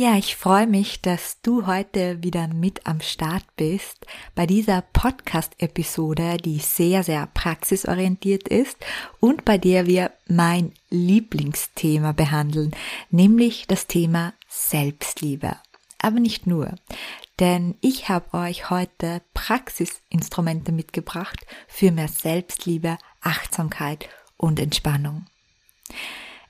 Ja, ich freue mich, dass du heute wieder mit am Start bist bei dieser Podcast-Episode, die sehr, sehr praxisorientiert ist und bei der wir mein Lieblingsthema behandeln, nämlich das Thema Selbstliebe. Aber nicht nur, denn ich habe euch heute Praxisinstrumente mitgebracht für mehr Selbstliebe, Achtsamkeit und Entspannung.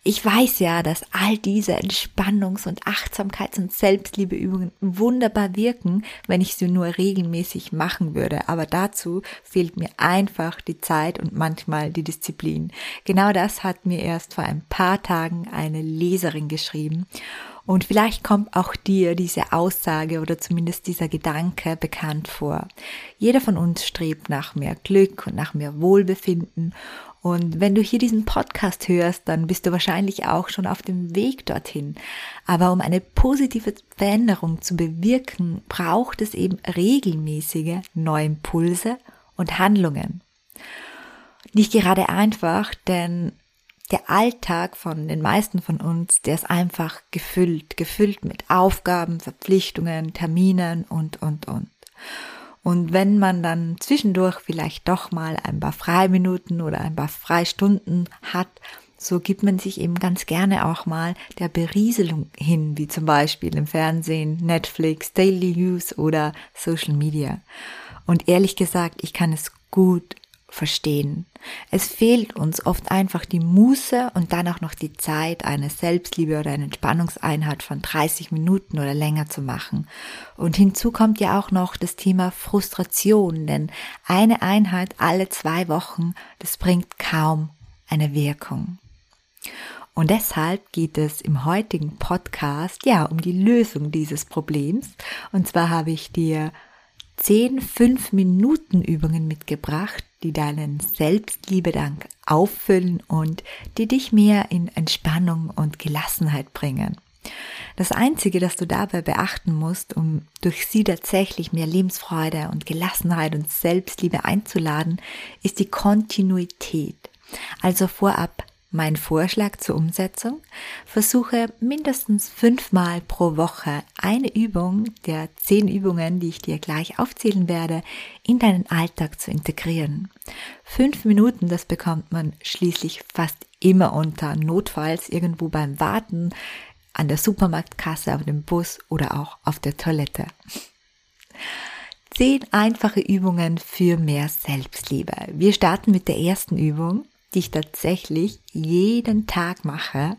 Ich weiß ja, dass all diese Entspannungs- und Achtsamkeits- und Selbstliebeübungen wunderbar wirken, wenn ich sie nur regelmäßig machen würde. Aber dazu fehlt mir einfach die Zeit und manchmal die Disziplin. Genau das hat mir erst vor ein paar Tagen eine Leserin geschrieben. Und vielleicht kommt auch dir diese Aussage oder zumindest dieser Gedanke bekannt vor. Jeder von uns strebt nach mehr Glück und nach mehr Wohlbefinden und wenn du hier diesen Podcast hörst, dann bist du wahrscheinlich auch schon auf dem Weg dorthin. Aber um eine positive Veränderung zu bewirken, braucht es eben regelmäßige neue Impulse und Handlungen. Nicht gerade einfach, denn der Alltag von den meisten von uns, der ist einfach gefüllt, gefüllt mit Aufgaben, Verpflichtungen, Terminen und, und, und. Und wenn man dann zwischendurch vielleicht doch mal ein paar Freiminuten oder ein paar Freistunden hat, so gibt man sich eben ganz gerne auch mal der Berieselung hin, wie zum Beispiel im Fernsehen, Netflix, Daily News oder Social Media. Und ehrlich gesagt, ich kann es gut verstehen. Es fehlt uns oft einfach die Muße und dann auch noch die Zeit, eine Selbstliebe oder eine Entspannungseinheit von 30 Minuten oder länger zu machen. Und hinzu kommt ja auch noch das Thema Frustration, denn eine Einheit alle zwei Wochen, das bringt kaum eine Wirkung. Und deshalb geht es im heutigen Podcast ja um die Lösung dieses Problems. Und zwar habe ich dir zehn fünf Minuten Übungen mitgebracht, die deinen Selbstliebedank auffüllen und die dich mehr in Entspannung und Gelassenheit bringen. Das Einzige, das du dabei beachten musst, um durch sie tatsächlich mehr Lebensfreude und Gelassenheit und Selbstliebe einzuladen, ist die Kontinuität. Also vorab mein Vorschlag zur Umsetzung, versuche mindestens fünfmal pro Woche eine Übung der zehn Übungen, die ich dir gleich aufzählen werde, in deinen Alltag zu integrieren. Fünf Minuten, das bekommt man schließlich fast immer unter, notfalls irgendwo beim Warten, an der Supermarktkasse, auf dem Bus oder auch auf der Toilette. Zehn einfache Übungen für mehr Selbstliebe. Wir starten mit der ersten Übung die ich tatsächlich jeden Tag mache.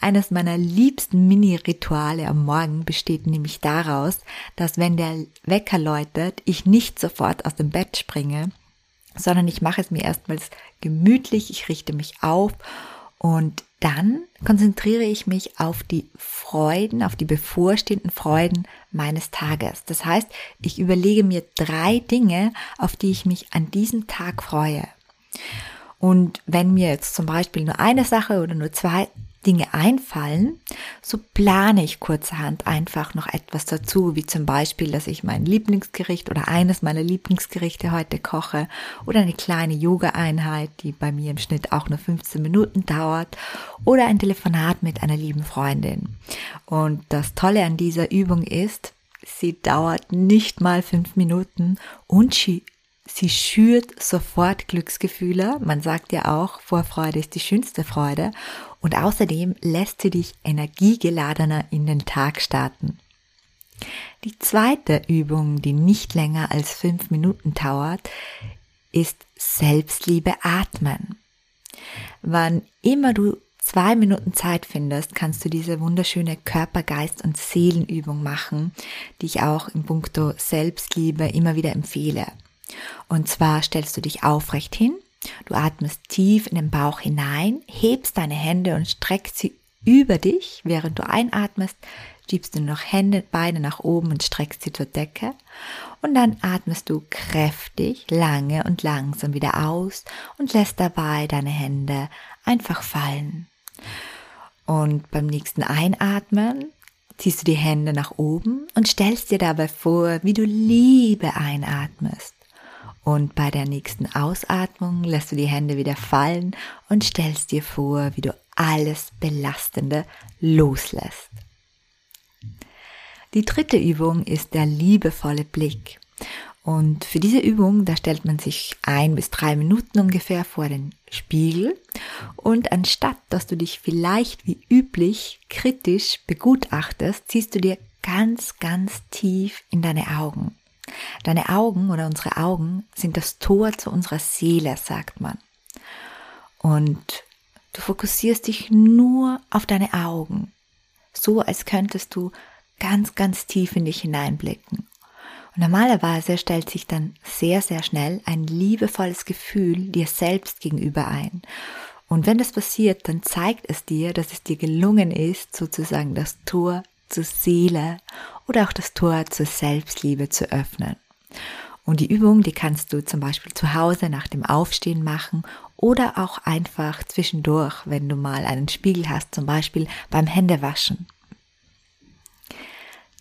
Eines meiner liebsten Mini-Rituale am Morgen besteht nämlich daraus, dass wenn der Wecker läutet, ich nicht sofort aus dem Bett springe, sondern ich mache es mir erstmals gemütlich, ich richte mich auf und dann konzentriere ich mich auf die Freuden, auf die bevorstehenden Freuden meines Tages. Das heißt, ich überlege mir drei Dinge, auf die ich mich an diesem Tag freue. Und wenn mir jetzt zum Beispiel nur eine Sache oder nur zwei Dinge einfallen, so plane ich kurzerhand einfach noch etwas dazu, wie zum Beispiel, dass ich mein Lieblingsgericht oder eines meiner Lieblingsgerichte heute koche oder eine kleine Yoga-Einheit, die bei mir im Schnitt auch nur 15 Minuten dauert oder ein Telefonat mit einer lieben Freundin. Und das Tolle an dieser Übung ist, sie dauert nicht mal fünf Minuten und sie Sie schürt sofort Glücksgefühle. Man sagt ja auch, Vorfreude ist die schönste Freude. Und außerdem lässt sie dich energiegeladener in den Tag starten. Die zweite Übung, die nicht länger als fünf Minuten dauert, ist Selbstliebe atmen. Wann immer du zwei Minuten Zeit findest, kannst du diese wunderschöne Körper, Geist und Seelenübung machen, die ich auch im Punkto Selbstliebe immer wieder empfehle. Und zwar stellst du dich aufrecht hin, du atmest tief in den Bauch hinein, hebst deine Hände und streckst sie über dich, während du einatmest, schiebst du noch Hände, Beine nach oben und streckst sie zur Decke. Und dann atmest du kräftig, lange und langsam wieder aus und lässt dabei deine Hände einfach fallen. Und beim nächsten Einatmen ziehst du die Hände nach oben und stellst dir dabei vor, wie du Liebe einatmest. Und bei der nächsten Ausatmung lässt du die Hände wieder fallen und stellst dir vor, wie du alles Belastende loslässt. Die dritte Übung ist der liebevolle Blick. Und für diese Übung, da stellt man sich ein bis drei Minuten ungefähr vor den Spiegel und anstatt, dass du dich vielleicht wie üblich kritisch begutachtest, ziehst du dir ganz, ganz tief in deine Augen. Deine Augen oder unsere Augen sind das Tor zu unserer Seele, sagt man. Und du fokussierst dich nur auf deine Augen, so als könntest du ganz, ganz tief in dich hineinblicken. Und normalerweise stellt sich dann sehr, sehr schnell ein liebevolles Gefühl dir selbst gegenüber ein. Und wenn das passiert, dann zeigt es dir, dass es dir gelungen ist, sozusagen das Tor zur Seele oder auch das Tor zur Selbstliebe zu öffnen. Und die Übung, die kannst du zum Beispiel zu Hause nach dem Aufstehen machen oder auch einfach zwischendurch, wenn du mal einen Spiegel hast, zum Beispiel beim Händewaschen.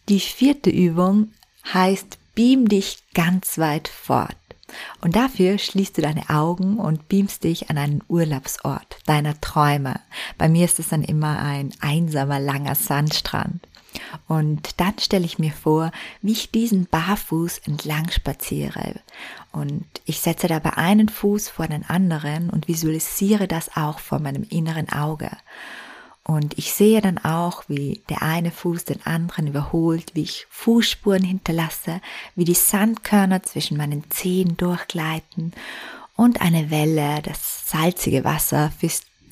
Die vierte Übung heißt Beam dich ganz weit fort. Und dafür schließt du deine Augen und beamst dich an einen Urlaubsort deiner Träume. Bei mir ist es dann immer ein einsamer, langer Sandstrand. Und dann stelle ich mir vor, wie ich diesen barfuß entlang spaziere. Und ich setze dabei einen Fuß vor den anderen und visualisiere das auch vor meinem inneren Auge. Und ich sehe dann auch, wie der eine Fuß den anderen überholt, wie ich Fußspuren hinterlasse, wie die Sandkörner zwischen meinen Zehen durchgleiten und eine Welle das salzige Wasser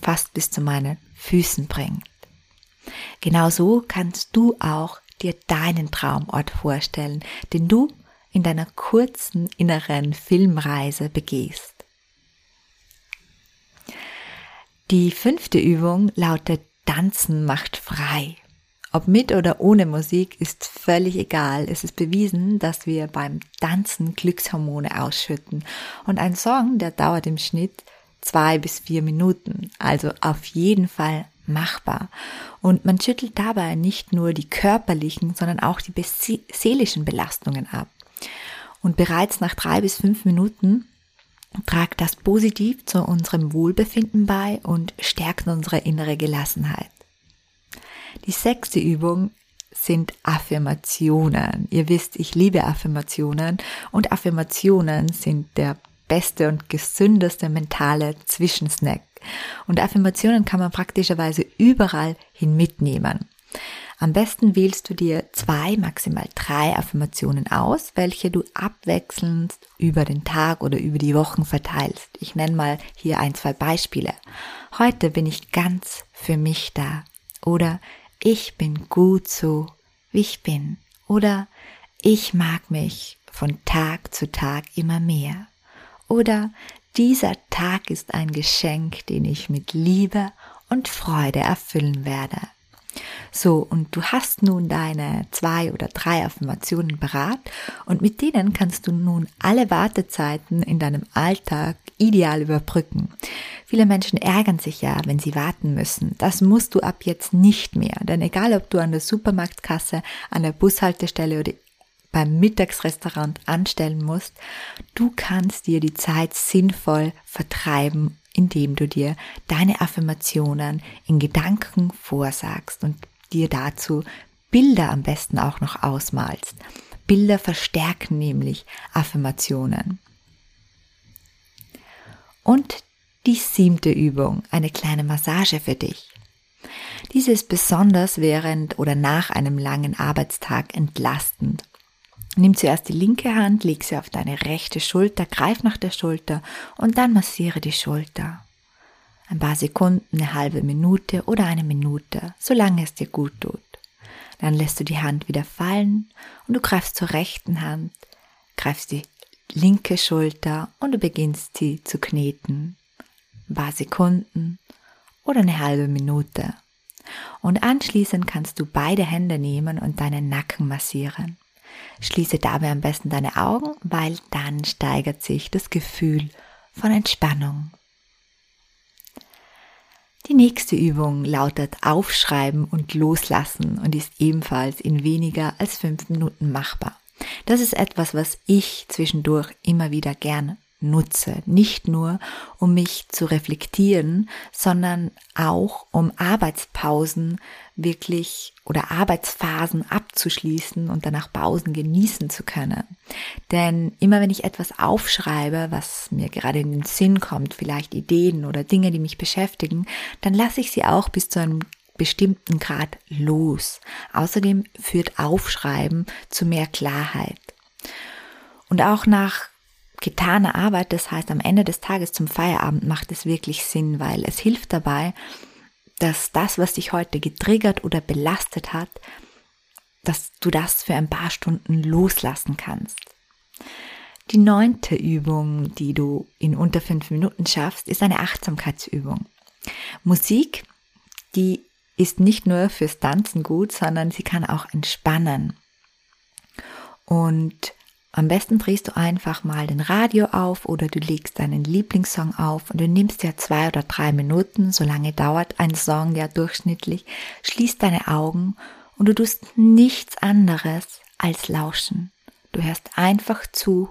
fast bis zu meinen Füßen bringt. Genauso kannst du auch dir deinen Traumort vorstellen, den du in deiner kurzen inneren Filmreise begehst. Die fünfte Übung lautet Tanzen macht frei. Ob mit oder ohne Musik ist völlig egal. Es ist bewiesen, dass wir beim Tanzen Glückshormone ausschütten. Und ein Song, der dauert im Schnitt zwei bis vier Minuten. Also auf jeden Fall machbar. Und man schüttelt dabei nicht nur die körperlichen, sondern auch die seelischen Belastungen ab. Und bereits nach drei bis fünf Minuten tragt das positiv zu unserem Wohlbefinden bei und stärkt unsere innere Gelassenheit. Die sechste Übung sind Affirmationen. Ihr wisst, ich liebe Affirmationen und Affirmationen sind der beste und gesündeste mentale Zwischensnack. Und Affirmationen kann man praktischerweise überall hin mitnehmen. Am besten wählst du dir zwei, maximal drei Affirmationen aus, welche du abwechselnd über den Tag oder über die Wochen verteilst. Ich nenne mal hier ein, zwei Beispiele. Heute bin ich ganz für mich da. Oder ich bin gut so, wie ich bin. Oder ich mag mich von Tag zu Tag immer mehr. Oder dieser Tag ist ein Geschenk, den ich mit Liebe und Freude erfüllen werde. So, und du hast nun deine zwei oder drei Affirmationen parat und mit denen kannst du nun alle Wartezeiten in deinem Alltag ideal überbrücken. Viele Menschen ärgern sich ja, wenn sie warten müssen. Das musst du ab jetzt nicht mehr, denn egal ob du an der Supermarktkasse, an der Bushaltestelle oder beim Mittagsrestaurant anstellen musst, du kannst dir die Zeit sinnvoll vertreiben indem du dir deine Affirmationen in Gedanken vorsagst und dir dazu Bilder am besten auch noch ausmalst. Bilder verstärken nämlich Affirmationen. Und die siebte Übung, eine kleine Massage für dich. Diese ist besonders während oder nach einem langen Arbeitstag entlastend. Nimm zuerst die linke Hand, leg sie auf deine rechte Schulter, greif nach der Schulter und dann massiere die Schulter. Ein paar Sekunden, eine halbe Minute oder eine Minute, solange es dir gut tut. Dann lässt du die Hand wieder fallen und du greifst zur rechten Hand, greifst die linke Schulter und du beginnst sie zu kneten. Ein paar Sekunden oder eine halbe Minute. Und anschließend kannst du beide Hände nehmen und deinen Nacken massieren. Schließe dabei am besten deine Augen, weil dann steigert sich das Gefühl von Entspannung. Die nächste Übung lautet Aufschreiben und Loslassen und ist ebenfalls in weniger als fünf Minuten machbar. Das ist etwas, was ich zwischendurch immer wieder gerne nutze. Nicht nur, um mich zu reflektieren, sondern auch, um Arbeitspausen wirklich oder Arbeitsphasen abzuschließen und danach Pausen genießen zu können. Denn immer wenn ich etwas aufschreibe, was mir gerade in den Sinn kommt, vielleicht Ideen oder Dinge, die mich beschäftigen, dann lasse ich sie auch bis zu einem bestimmten Grad los. Außerdem führt Aufschreiben zu mehr Klarheit. Und auch nach getane Arbeit, das heißt am Ende des Tages zum Feierabend macht es wirklich Sinn, weil es hilft dabei, dass das, was dich heute getriggert oder belastet hat, dass du das für ein paar Stunden loslassen kannst. Die neunte Übung, die du in unter fünf Minuten schaffst, ist eine Achtsamkeitsübung. Musik, die ist nicht nur fürs Tanzen gut, sondern sie kann auch entspannen. Und am besten drehst du einfach mal den Radio auf oder du legst deinen Lieblingssong auf und du nimmst dir zwei oder drei Minuten, so lange dauert ein Song ja durchschnittlich, schließt deine Augen und du tust nichts anderes als lauschen. Du hörst einfach zu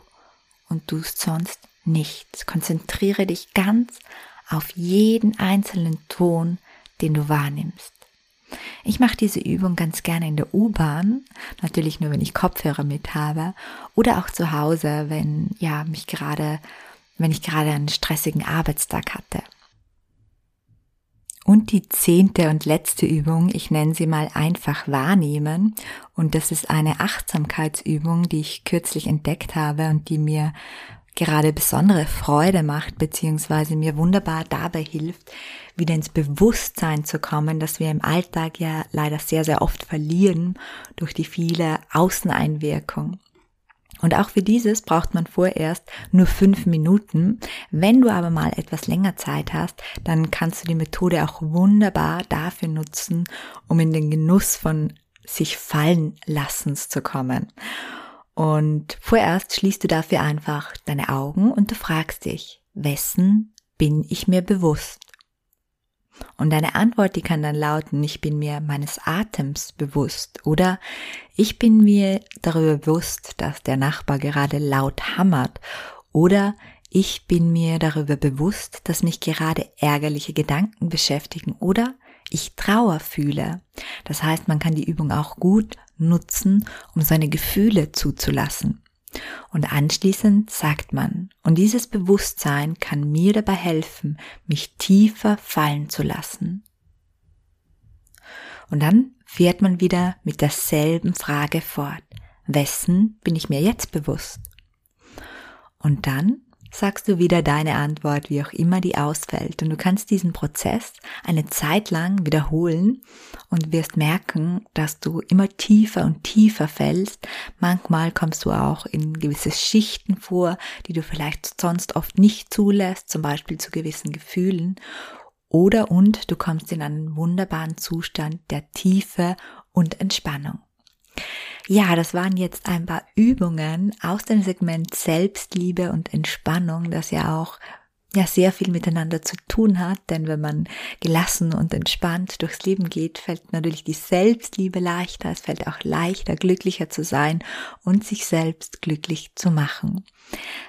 und tust sonst nichts. Konzentriere dich ganz auf jeden einzelnen Ton, den du wahrnimmst. Ich mache diese Übung ganz gerne in der U-Bahn, natürlich nur, wenn ich Kopfhörer mit habe, oder auch zu Hause, wenn ja mich gerade, wenn ich gerade einen stressigen Arbeitstag hatte. Und die zehnte und letzte Übung, ich nenne sie mal einfach wahrnehmen. Und das ist eine Achtsamkeitsübung, die ich kürzlich entdeckt habe und die mir gerade besondere Freude macht, beziehungsweise mir wunderbar dabei hilft, wieder ins Bewusstsein zu kommen, dass wir im Alltag ja leider sehr, sehr oft verlieren durch die viele Außeneinwirkung. Und auch für dieses braucht man vorerst nur fünf Minuten. Wenn du aber mal etwas länger Zeit hast, dann kannst du die Methode auch wunderbar dafür nutzen, um in den Genuss von sich fallen lassens zu kommen. Und vorerst schließt du dafür einfach deine Augen und du fragst dich, wessen bin ich mir bewusst? Und deine Antwort, die kann dann lauten, ich bin mir meines Atems bewusst oder ich bin mir darüber bewusst, dass der Nachbar gerade laut hammert oder ich bin mir darüber bewusst, dass mich gerade ärgerliche Gedanken beschäftigen oder ich Trauer fühle. Das heißt, man kann die Übung auch gut nutzen, um seine Gefühle zuzulassen. Und anschließend sagt man, und dieses Bewusstsein kann mir dabei helfen, mich tiefer fallen zu lassen. Und dann fährt man wieder mit derselben Frage fort. Wessen bin ich mir jetzt bewusst? Und dann sagst du wieder deine Antwort, wie auch immer die ausfällt. Und du kannst diesen Prozess eine Zeit lang wiederholen und wirst merken, dass du immer tiefer und tiefer fällst. Manchmal kommst du auch in gewisse Schichten vor, die du vielleicht sonst oft nicht zulässt, zum Beispiel zu gewissen Gefühlen. Oder und du kommst in einen wunderbaren Zustand der Tiefe und Entspannung. Ja, das waren jetzt ein paar Übungen aus dem Segment Selbstliebe und Entspannung, das ja auch ja sehr viel miteinander zu tun hat, denn wenn man gelassen und entspannt durchs Leben geht, fällt natürlich die Selbstliebe leichter, es fällt auch leichter, glücklicher zu sein und sich selbst glücklich zu machen.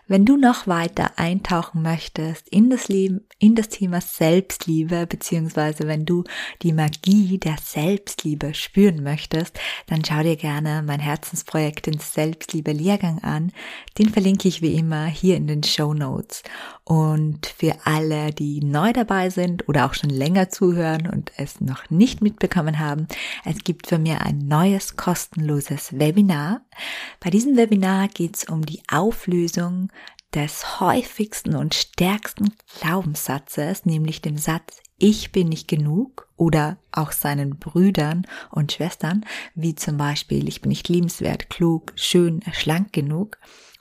Wenn du noch weiter eintauchen möchtest in das Leben, in das Thema Selbstliebe, beziehungsweise wenn du die Magie der Selbstliebe spüren möchtest, dann schau dir gerne mein Herzensprojekt den Selbstliebe Lehrgang an. Den verlinke ich wie immer hier in den Show Notes. Und für alle, die neu dabei sind oder auch schon länger zuhören und es noch nicht mitbekommen haben, es gibt für mir ein neues kostenloses Webinar. Bei diesem Webinar geht es um die Auflösung des häufigsten und stärksten Glaubenssatzes, nämlich dem Satz, ich bin nicht genug oder auch seinen Brüdern und Schwestern, wie zum Beispiel, ich bin nicht liebenswert, klug, schön, schlank genug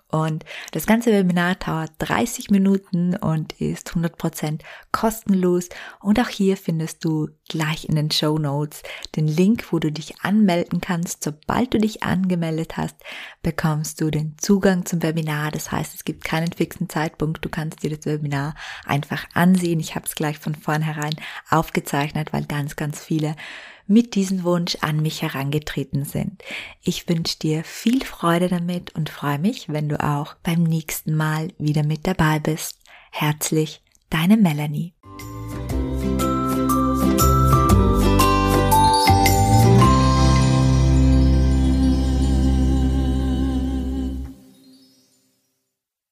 Und das ganze Webinar dauert 30 Minuten und ist 100% kostenlos. Und auch hier findest du gleich in den Show Notes den Link, wo du dich anmelden kannst. Sobald du dich angemeldet hast, bekommst du den Zugang zum Webinar. Das heißt, es gibt keinen fixen Zeitpunkt. Du kannst dir das Webinar einfach ansehen. Ich habe es gleich von vornherein aufgezeichnet, weil ganz, ganz viele mit diesem Wunsch an mich herangetreten sind. Ich wünsche dir viel Freude damit und freue mich, wenn du auch beim nächsten Mal wieder mit dabei bist. Herzlich, deine Melanie.